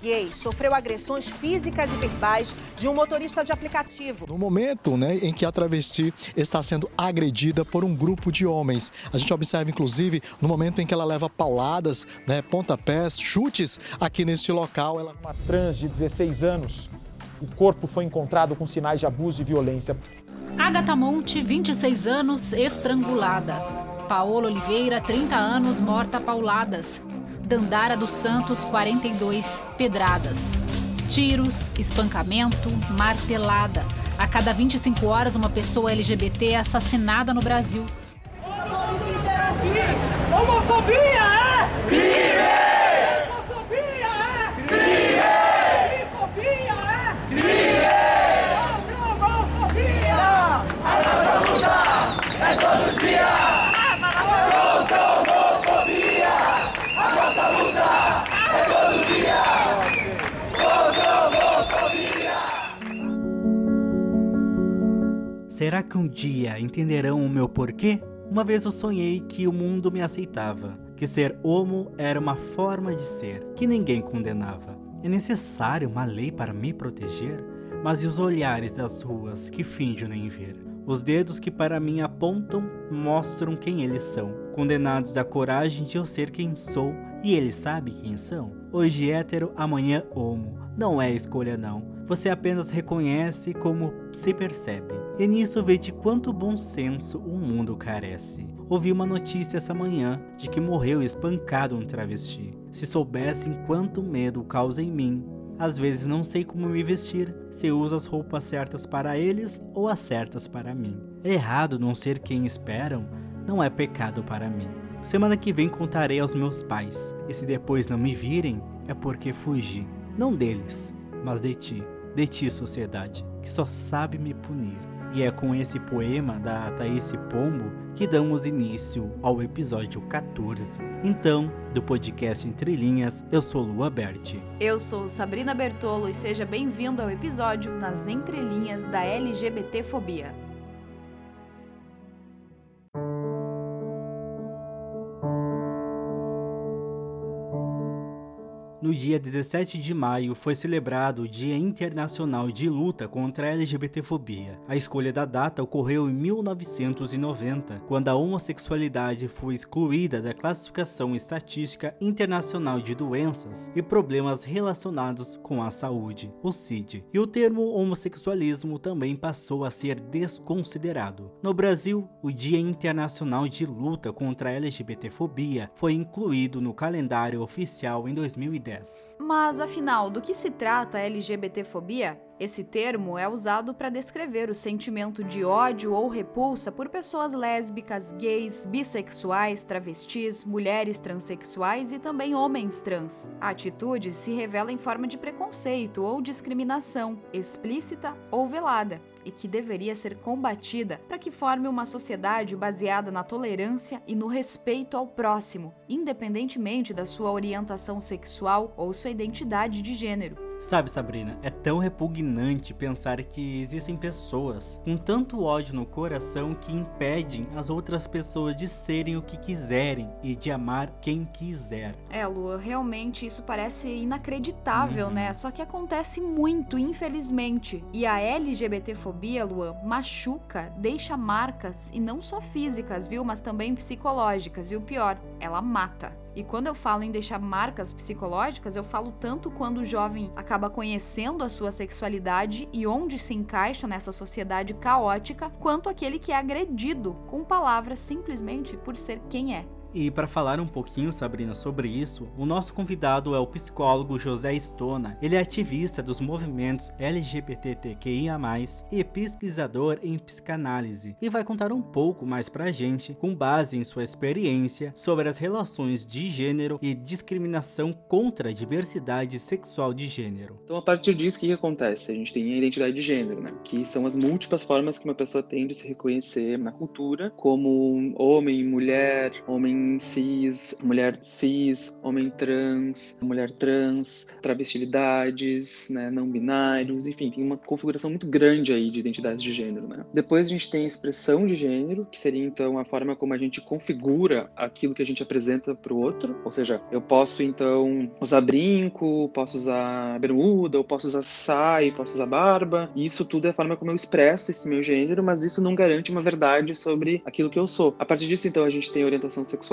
gay sofreu agressões físicas e verbais de um motorista de aplicativo. No momento né, em que a travesti está sendo agredida por um grupo de homens. A gente observa, inclusive, no momento em que ela leva pauladas, né, pontapés, chutes aqui neste local. Ela... Uma trans de 16 anos. O corpo foi encontrado com sinais de abuso e violência. Agatha Monte, 26 anos, estrangulada. Paola Oliveira, 30 anos, morta a pauladas. Dandara dos Santos, 42, pedradas. Tiros, espancamento, martelada. A cada 25 horas, uma pessoa LGBT é assassinada no Brasil. Homofobia Será que um dia entenderão o meu porquê? Uma vez eu sonhei que o mundo me aceitava, que ser homo era uma forma de ser, que ninguém condenava. É necessário uma lei para me proteger? Mas e os olhares das ruas que fingem nem ver? Os dedos que para mim apontam mostram quem eles são, condenados da coragem de eu ser quem sou, e eles sabem quem são? Hoje hétero, amanhã homo. Não é escolha não você apenas reconhece como se percebe. E nisso vê de quanto bom senso o mundo carece. Ouvi uma notícia essa manhã de que morreu espancado um travesti. Se soubessem quanto medo causa em mim. Às vezes não sei como me vestir, se uso as roupas certas para eles ou as certas para mim. Errado não ser quem esperam, não é pecado para mim. Semana que vem contarei aos meus pais, e se depois não me virem, é porque fugi, não deles, mas de ti de ti, sociedade, que só sabe me punir. E é com esse poema da Thaís Pombo que damos início ao episódio 14. Então, do podcast Entre Linhas, eu sou Lua Berti. Eu sou Sabrina Bertolo e seja bem-vindo ao episódio Nas Entrelinhas da LGBTfobia. No dia 17 de maio foi celebrado o Dia Internacional de Luta contra a LGBTfobia. A escolha da data ocorreu em 1990, quando a homossexualidade foi excluída da Classificação Estatística Internacional de Doenças e Problemas Relacionados com a Saúde, o CID, e o termo homossexualismo também passou a ser desconsiderado. No Brasil, o Dia Internacional de Luta contra a LGBTfobia foi incluído no calendário oficial em 2010. Mas afinal, do que se trata a LGBTfobia? Esse termo é usado para descrever o sentimento de ódio ou repulsa por pessoas lésbicas, gays, bissexuais, travestis, mulheres transexuais e também homens trans. A atitude se revela em forma de preconceito ou discriminação, explícita ou velada e que deveria ser combatida para que forme uma sociedade baseada na tolerância e no respeito ao próximo, independentemente da sua orientação sexual ou sua identidade de gênero. Sabe, Sabrina, é tão repugnante pensar que existem pessoas com tanto ódio no coração que impedem as outras pessoas de serem o que quiserem e de amar quem quiser. É, Lua, realmente isso parece inacreditável, uhum. né? Só que acontece muito, infelizmente. E a LGBTfobia, Lua, machuca, deixa marcas e não só físicas, viu? Mas também psicológicas. E o pior, ela mata. E quando eu falo em deixar marcas psicológicas, eu falo tanto quando o jovem acaba conhecendo a sua sexualidade e onde se encaixa nessa sociedade caótica, quanto aquele que é agredido com palavras simplesmente por ser quem é. E para falar um pouquinho, Sabrina, sobre isso, o nosso convidado é o psicólogo José Stona. Ele é ativista dos movimentos LGBTQIA+, e pesquisador em psicanálise, e vai contar um pouco mais pra gente, com base em sua experiência, sobre as relações de gênero e discriminação contra a diversidade sexual de gênero. Então, a partir disso, o que, que acontece? A gente tem a identidade de gênero, né? Que são as múltiplas formas que uma pessoa tem de se reconhecer na cultura, como homem, mulher, homem homem cis, mulher cis, homem trans, mulher trans, travestilidades, né, não binários, enfim, tem uma configuração muito grande aí de identidades de gênero, né? Depois a gente tem a expressão de gênero, que seria então a forma como a gente configura aquilo que a gente apresenta para o outro, ou seja, eu posso então usar brinco, posso usar bermuda, eu posso usar saia, posso usar barba, isso tudo é a forma como eu expresso esse meu gênero, mas isso não garante uma verdade sobre aquilo que eu sou. A partir disso, então, a gente tem orientação sexual,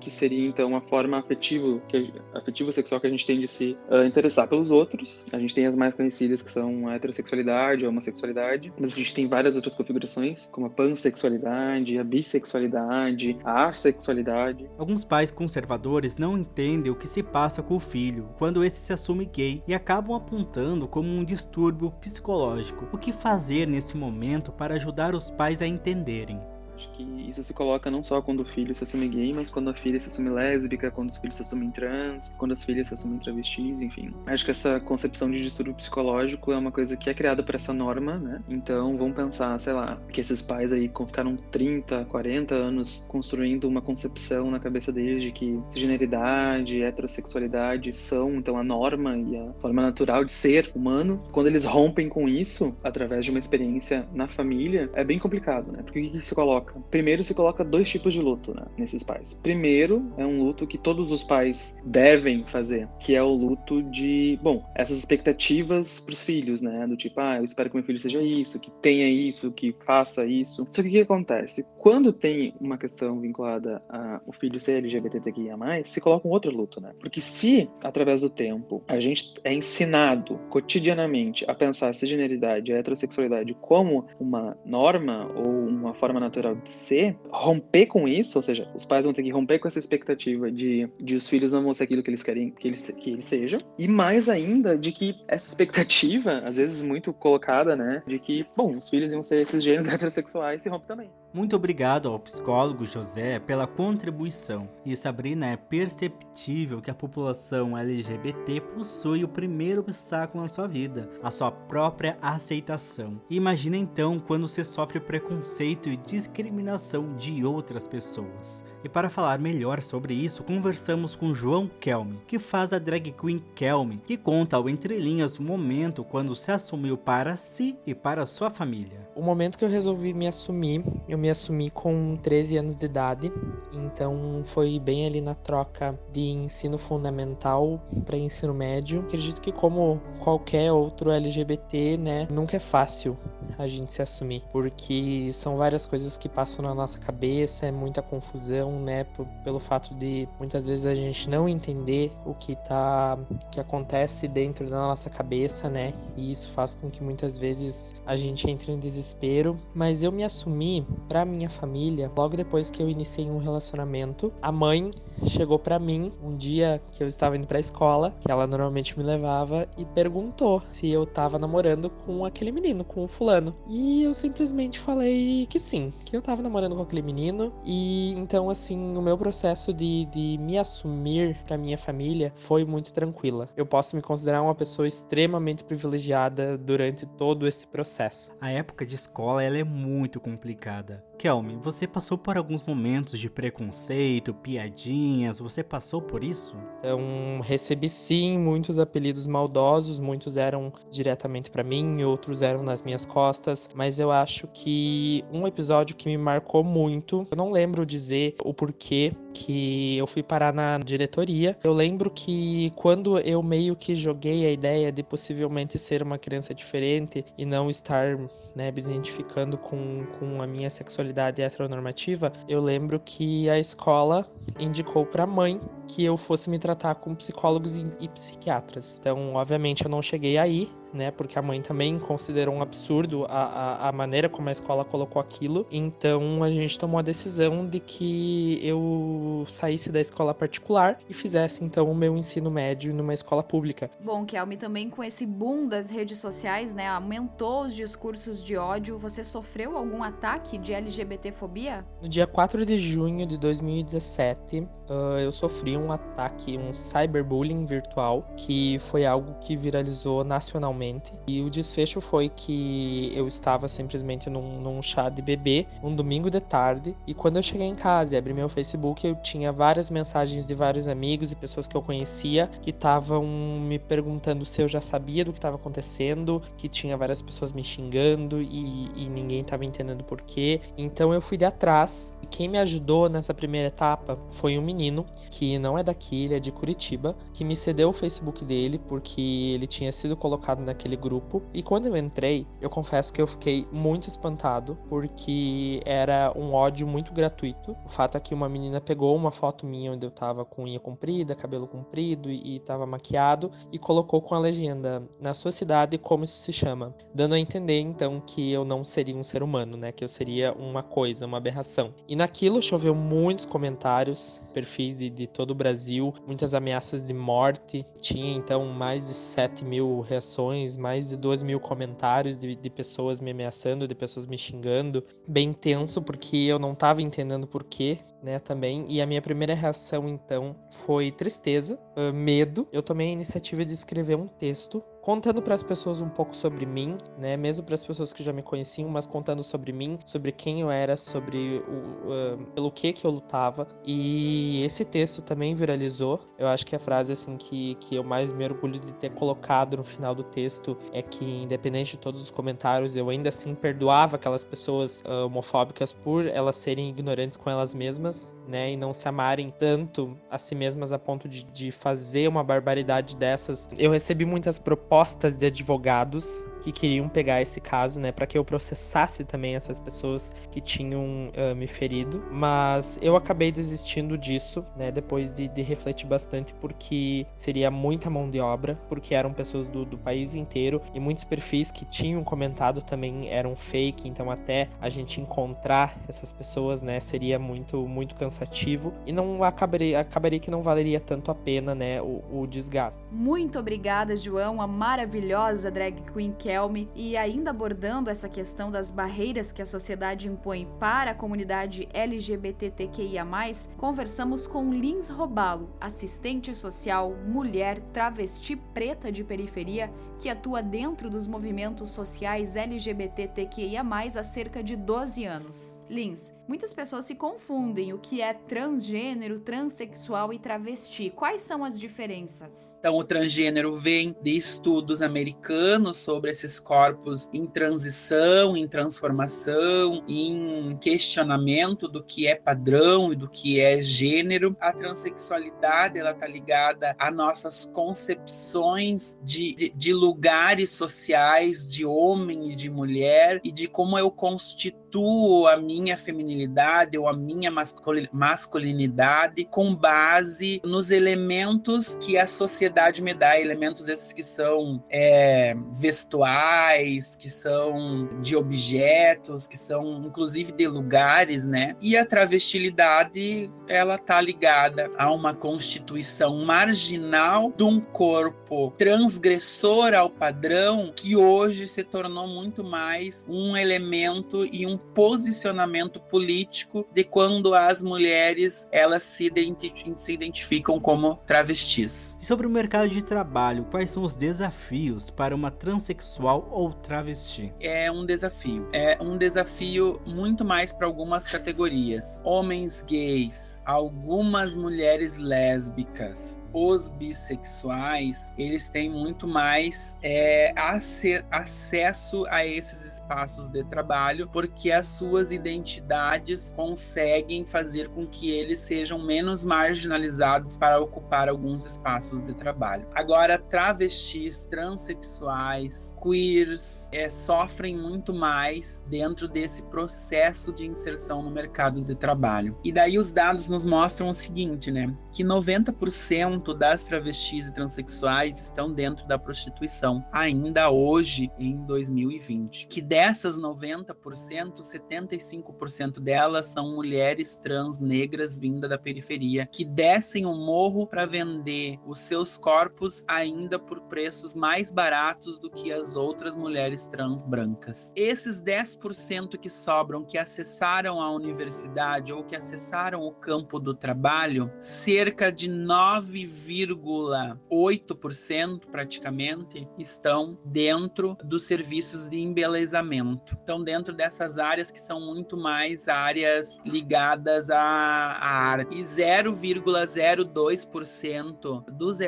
que seria então uma forma afetiva, que, afetivo sexual que a gente tem de se uh, interessar pelos outros. A gente tem as mais conhecidas que são a heterossexualidade, a homossexualidade, mas a gente tem várias outras configurações, como a pansexualidade, a bissexualidade, a assexualidade. Alguns pais conservadores não entendem o que se passa com o filho quando esse se assume gay e acabam apontando como um distúrbio psicológico. O que fazer nesse momento para ajudar os pais a entenderem? Acho que isso se coloca não só quando o filho se assume gay, mas quando a filha se assume lésbica, quando os filhos se assumem trans, quando as filhas se assumem travestis, enfim. Acho que essa concepção de distúrbio psicológico é uma coisa que é criada por essa norma, né? Então vamos pensar, sei lá, que esses pais aí ficaram 30, 40 anos construindo uma concepção na cabeça deles de que cisgeneridade, heterossexualidade são então a norma e a forma natural de ser humano. Quando eles rompem com isso através de uma experiência na família, é bem complicado, né? Porque o que se coloca? Coloca? Primeiro se coloca dois tipos de luto né, nesses pais. Primeiro é um luto que todos os pais devem fazer, que é o luto de, bom, essas expectativas para os filhos, né? Do tipo, ah, eu espero que meu filho seja isso, que tenha isso, que faça isso. Só que o que acontece? Quando tem uma questão vinculada a o filho ser LGBTQIA+, se coloca um outro luto, né? Porque se, através do tempo, a gente é ensinado cotidianamente a pensar a cisgeneridade, a heterossexualidade como uma norma ou uma forma natural de ser, romper com isso, ou seja, os pais vão ter que romper com essa expectativa de, de os filhos não vão ser aquilo que eles querem que eles, que eles sejam, e mais ainda de que essa expectativa, às vezes muito colocada, né, de que, bom, os filhos iam ser esses gêneros heterossexuais se rompe também. Muito obrigado ao psicólogo José pela contribuição. E Sabrina, é perceptível que a população LGBT possui o primeiro obstáculo na sua vida, a sua própria aceitação. imagina então quando você sofre preconceito e discriminação de outras pessoas. E para falar melhor sobre isso, conversamos com João Kelme, que faz a drag queen Kelme, que conta ao entrelinhas o momento quando se assumiu para si e para sua família. O momento que eu resolvi me assumir, eu me me assumi com 13 anos de idade, então foi bem ali na troca de ensino fundamental para ensino médio. Acredito que como qualquer outro LGBT, né, nunca é fácil a gente se assumir, porque são várias coisas que passam na nossa cabeça, é muita confusão, né, pelo fato de muitas vezes a gente não entender o que tá que acontece dentro da nossa cabeça, né? E isso faz com que muitas vezes a gente entre em desespero, mas eu me assumi para minha família logo depois que eu iniciei um relacionamento. A mãe chegou para mim um dia que eu estava indo para a escola, que ela normalmente me levava e perguntou se eu tava namorando com aquele menino, com o fulano. E eu simplesmente falei que sim, que eu tava namorando com aquele menino. E então, assim, o meu processo de, de me assumir pra minha família foi muito tranquila. Eu posso me considerar uma pessoa extremamente privilegiada durante todo esse processo. A época de escola ela é muito complicada. Kelme, você passou por alguns momentos de preconceito, piadinhas, você passou por isso? Então, recebi sim muitos apelidos maldosos, muitos eram diretamente para mim, outros eram nas minhas costas, mas eu acho que um episódio que me marcou muito, eu não lembro dizer o porquê que eu fui parar na diretoria. Eu lembro que quando eu meio que joguei a ideia de possivelmente ser uma criança diferente e não estar né, me identificando com, com a minha sexualidade heteronormativa, eu lembro que a escola indicou para a mãe que eu fosse me tratar com psicólogos e, e psiquiatras. Então, obviamente, eu não cheguei aí, né? Porque a mãe também considerou um absurdo a, a, a, maneira como a escola colocou aquilo. Então a gente tomou a decisão de que eu saísse da escola particular e fizesse então o meu ensino médio numa escola pública. Bom, Kelme, também com esse boom das redes sociais, né? Aumentou os discursos de ódio. Você sofreu algum ataque de LGBTfobia? No dia 4 de junho de 2017, uh, eu sofri um ataque, um cyberbullying virtual, que foi algo que viralizou nacionalmente realmente. E o desfecho foi que eu estava simplesmente num, num chá de bebê, um domingo de tarde, e quando eu cheguei em casa e abri meu Facebook, eu tinha várias mensagens de vários amigos e pessoas que eu conhecia que estavam me perguntando se eu já sabia do que estava acontecendo, que tinha várias pessoas me xingando e, e ninguém estava entendendo por quê. Então eu fui de atrás. E quem me ajudou nessa primeira etapa foi um menino que não é daqui, ele é de Curitiba, que me cedeu o Facebook dele porque ele tinha sido colocado naquele grupo. E quando eu entrei, eu confesso que eu fiquei muito espantado porque era um ódio muito gratuito. O fato é que uma menina pegou uma foto minha onde eu tava com unha comprida, cabelo comprido e, tava maquiado e colocou com a legenda na sua cidade como isso se chama, dando a entender então que eu não seria um ser humano, né, que eu seria uma coisa, uma aberração. E naquilo choveu muitos comentários, perfis de, de todo o Brasil, muitas ameaças de morte. Tinha então mais de 7 mil reações, mais de 2 mil comentários de, de pessoas me ameaçando, de pessoas me xingando. Bem tenso, porque eu não tava entendendo por quê né, também. E a minha primeira reação, então, foi tristeza, medo. Eu tomei a iniciativa de escrever um texto contando para as pessoas um pouco sobre mim, né, mesmo para as pessoas que já me conheciam, mas contando sobre mim, sobre quem eu era, sobre o uh, pelo que que eu lutava. E esse texto também viralizou. Eu acho que a frase assim que que eu mais me orgulho de ter colocado no final do texto é que independente de todos os comentários, eu ainda assim perdoava aquelas pessoas uh, homofóbicas por elas serem ignorantes com elas mesmas, né, e não se amarem tanto a si mesmas a ponto de, de fazer uma barbaridade dessas. Eu recebi muitas propostas propostas de advogados que queriam pegar esse caso, né, para que eu processasse também essas pessoas que tinham uh, me ferido, mas eu acabei desistindo disso, né, depois de, de, refletir bastante, porque seria muita mão de obra, porque eram pessoas do, do país inteiro e muitos perfis que tinham comentado também eram fake, então até a gente encontrar essas pessoas, né, seria muito, muito cansativo e não acabaria, acabaria que não valeria tanto a pena, né, o, o desgaste. Muito obrigada, João, a maravilhosa drag queen que e ainda abordando essa questão das barreiras que a sociedade impõe para a comunidade LGBTQIA+, conversamos com Lins Robalo, assistente social, mulher, travesti preta de periferia, que atua dentro dos movimentos sociais LGBTQIA+, há cerca de 12 anos. Lins, muitas pessoas se confundem o que é transgênero, transexual e travesti. Quais são as diferenças? Então, o transgênero vem de estudos americanos sobre esses corpos em transição, em transformação, em questionamento do que é padrão e do que é gênero. A transexualidade, ela tá ligada a nossas concepções de, de, de lugares sociais de homem e de mulher e de como eu constituo a minha feminilidade ou a minha masculinidade com base nos elementos que a sociedade me dá, elementos esses que são é, vestuais, que são de objetos, que são inclusive de lugares, né? E a travestilidade, ela tá ligada a uma constituição marginal de um corpo transgressor ao padrão que hoje se tornou muito mais um elemento e um posicionamento político de quando as mulheres elas se, se identificam como travestis. E sobre o mercado de trabalho, quais são os desafios para uma transexual ou travesti? É um desafio. É um desafio muito mais para algumas categorias. Homens gays, algumas mulheres lésbicas, os bissexuais eles têm muito mais é, acesso a esses espaços de trabalho porque as suas identidades conseguem fazer com que eles sejam menos marginalizados para ocupar alguns espaços de trabalho. Agora, travestis, transexuais, queers é, sofrem muito mais dentro desse processo de inserção no mercado de trabalho. E daí os dados nos mostram o seguinte, né? Que 90% das travestis e transexuais estão dentro da prostituição, ainda hoje, em 2020. Que dessas 90%, 75% delas são mulheres trans negras vindas da periferia, que descem o morro para vender os seus corpos ainda por preços mais baratos do que as outras mulheres trans brancas. Esses 10% que sobram, que acessaram a universidade ou que acessaram o campo do trabalho, cerca de 9 7,8% praticamente estão dentro dos serviços de embelezamento. Então, dentro dessas áreas que são muito mais áreas ligadas à, à arte. E 0,02% dos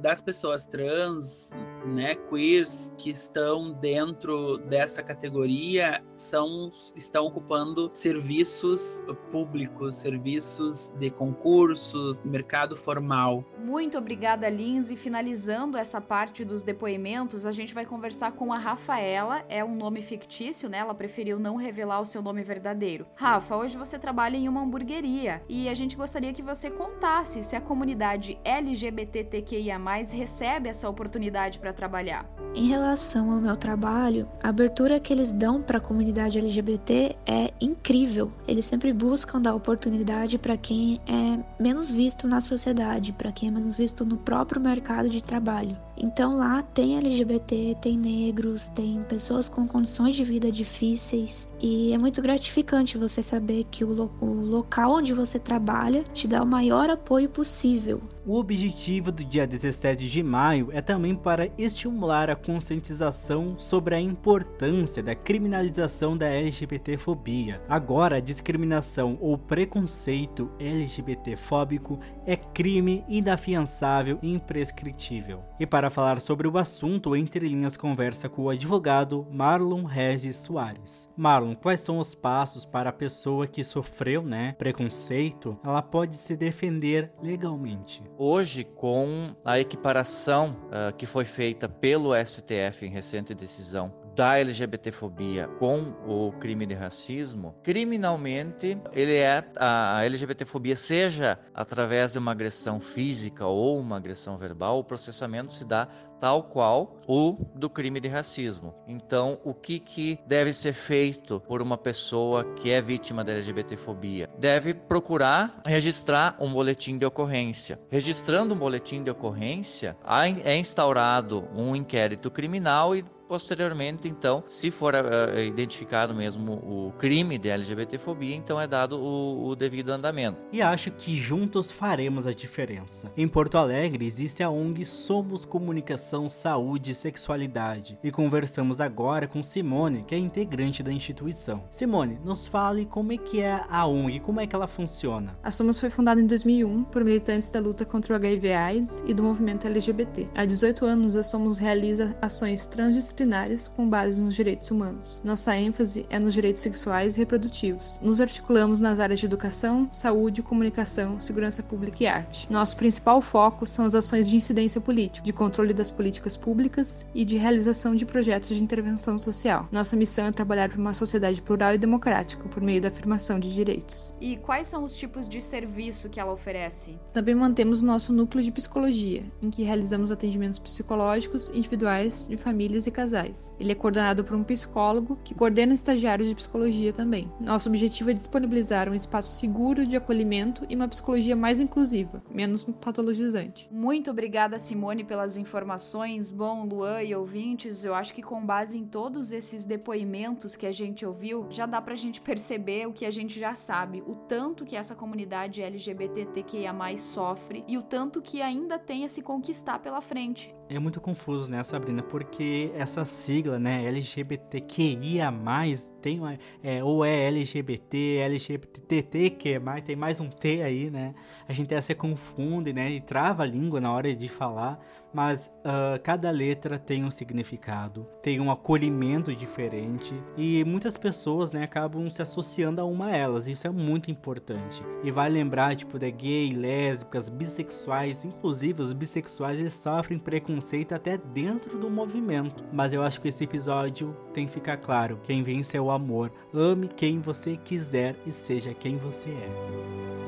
das pessoas trans, né, queers que estão dentro dessa categoria são estão ocupando serviços públicos, serviços de concursos, mercado formal. Muito obrigada, Lins. E finalizando essa parte dos depoimentos, a gente vai conversar com a Rafaela. É um nome fictício, né? Ela preferiu não revelar o seu nome verdadeiro. Rafa, hoje você trabalha em uma hamburgueria e a gente gostaria que você contasse se a comunidade LGBTQIA+ recebe essa oportunidade para trabalhar. Em relação ao meu trabalho, a abertura que eles dão para a comunidade LGBT é incrível. Eles sempre buscam dar oportunidade para quem é menos visto na sociedade, para quem é menos visto no próprio mercado de trabalho. Então lá tem LGBT, tem negros, tem pessoas com condições de vida difíceis e é muito gratificante você saber que o, lo o local onde você trabalha te dá o maior apoio possível. O objetivo do dia 17 de maio é também para estimular a conscientização sobre a importância da criminalização da LGBTfobia. Agora, a discriminação ou preconceito LGBTfóbico é crime inafiançável e imprescritível. E para falar sobre o assunto, Entre Linhas conversa com o advogado Marlon Regis Soares. Marlon, quais são os passos para a pessoa que sofreu, né, preconceito, ela pode se defender legalmente? Hoje, com a equiparação uh, que foi feita pelo STF em recente decisão da LGBTfobia com o crime de racismo, criminalmente ele é a LGBTfobia seja através de uma agressão física ou uma agressão verbal, o processamento se dá tal qual o do crime de racismo. Então, o que, que deve ser feito por uma pessoa que é vítima da LGBTfobia? Deve procurar registrar um boletim de ocorrência. Registrando um boletim de ocorrência, é instaurado um inquérito criminal e Posteriormente, então, se for uh, identificado mesmo o crime de LGBTfobia, então é dado o, o, devido andamento. E acho que juntos faremos a diferença. Em Porto Alegre existe a ONG Somos Comunicação, Saúde e Sexualidade e conversamos agora com Simone, que é integrante da instituição. Simone, nos fale como é que é a ONG, como é que ela funciona. A Somos foi fundada em 2001 por militantes da luta contra o HIV/AIDS e do movimento LGBT. Há 18 anos, a Somos realiza ações transdisciplinares disciplinares com base nos direitos humanos. Nossa ênfase é nos direitos sexuais e reprodutivos. Nos articulamos nas áreas de educação, saúde, comunicação, segurança pública e arte. Nosso principal foco são as ações de incidência política, de controle das políticas públicas e de realização de projetos de intervenção social. Nossa missão é trabalhar por uma sociedade plural e democrática por meio da afirmação de direitos. E quais são os tipos de serviço que ela oferece? Também mantemos nosso núcleo de psicologia, em que realizamos atendimentos psicológicos individuais de famílias e casais casais. Ele é coordenado por um psicólogo que coordena estagiários de psicologia também. Nosso objetivo é disponibilizar um espaço seguro de acolhimento e uma psicologia mais inclusiva, menos patologizante. Muito obrigada, Simone, pelas informações. Bom, Luan e ouvintes, eu acho que com base em todos esses depoimentos que a gente ouviu, já dá pra gente perceber o que a gente já sabe, o tanto que essa comunidade LGBTQIA+ sofre e o tanto que ainda tem a se conquistar pela frente é muito confuso, né, Sabrina? Porque essa sigla, né, LGBTQIA+, tem é, ou é LGBT, LGBTT, que mais, tem mais um T aí, né? A gente até se confunde, né, e trava a língua na hora de falar, mas uh, cada letra tem um significado, tem um acolhimento diferente e muitas pessoas, né, acabam se associando a uma delas. Isso é muito importante. E vai lembrar, tipo, de gay, lésbicas, bissexuais, inclusive os bissexuais eles sofrem preconceito até dentro do movimento. Mas eu acho que esse episódio tem que ficar claro: quem vence é o amor. Ame quem você quiser e seja quem você é.